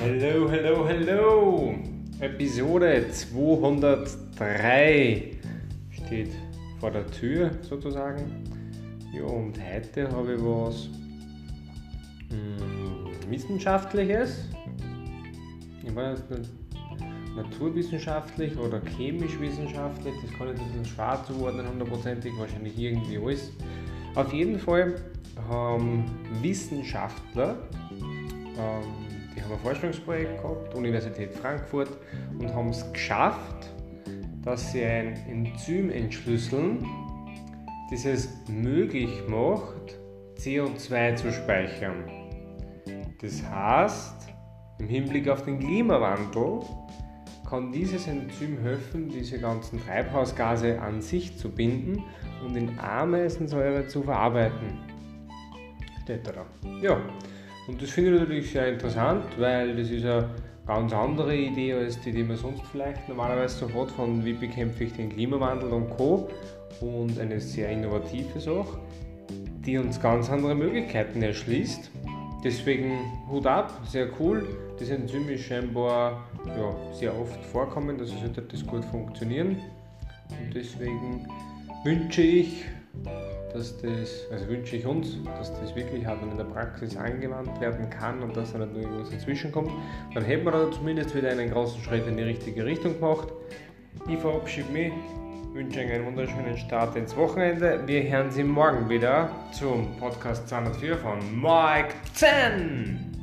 Hallo, hallo, hallo! Episode 203 steht vor der Tür sozusagen. Ja, und heute habe ich was hm, Wissenschaftliches. Ich weiß nicht, naturwissenschaftlich oder chemisch-wissenschaftlich, das kann ich nicht schwer zuordnen, hundertprozentig, wahrscheinlich irgendwie alles. Auf jeden Fall haben Wissenschaftler ähm, die haben ein Forschungsprojekt gehabt, Universität Frankfurt, und haben es geschafft, dass sie ein Enzym entschlüsseln, das es möglich macht, CO2 zu speichern. Das heißt, im Hinblick auf den Klimawandel kann dieses Enzym helfen, diese ganzen Treibhausgase an sich zu binden und in Ameisensäure zu verarbeiten. Steht da. Ja, und das finde ich natürlich sehr interessant, weil das ist eine ganz andere Idee als die, die man sonst vielleicht normalerweise so hat, von wie bekämpfe ich den Klimawandel und Co. Und eine sehr innovative Sache, die uns ganz andere Möglichkeiten erschließt. Deswegen Hut ab, sehr cool. Das Enzym ist scheinbar ja, sehr oft vorkommen, also sollte das gut funktionieren. Und deswegen wünsche ich dass das, also wünsche ich uns, dass das wirklich halt in der Praxis angewandt werden kann und dass da nicht nur irgendwas dazwischen kommt. Dann hätten wir da zumindest wieder einen großen Schritt in die richtige Richtung gemacht. Ich verabschiede mich, wünsche euch einen wunderschönen Start ins Wochenende. Wir hören Sie morgen wieder zum Podcast 204 von Mike 10.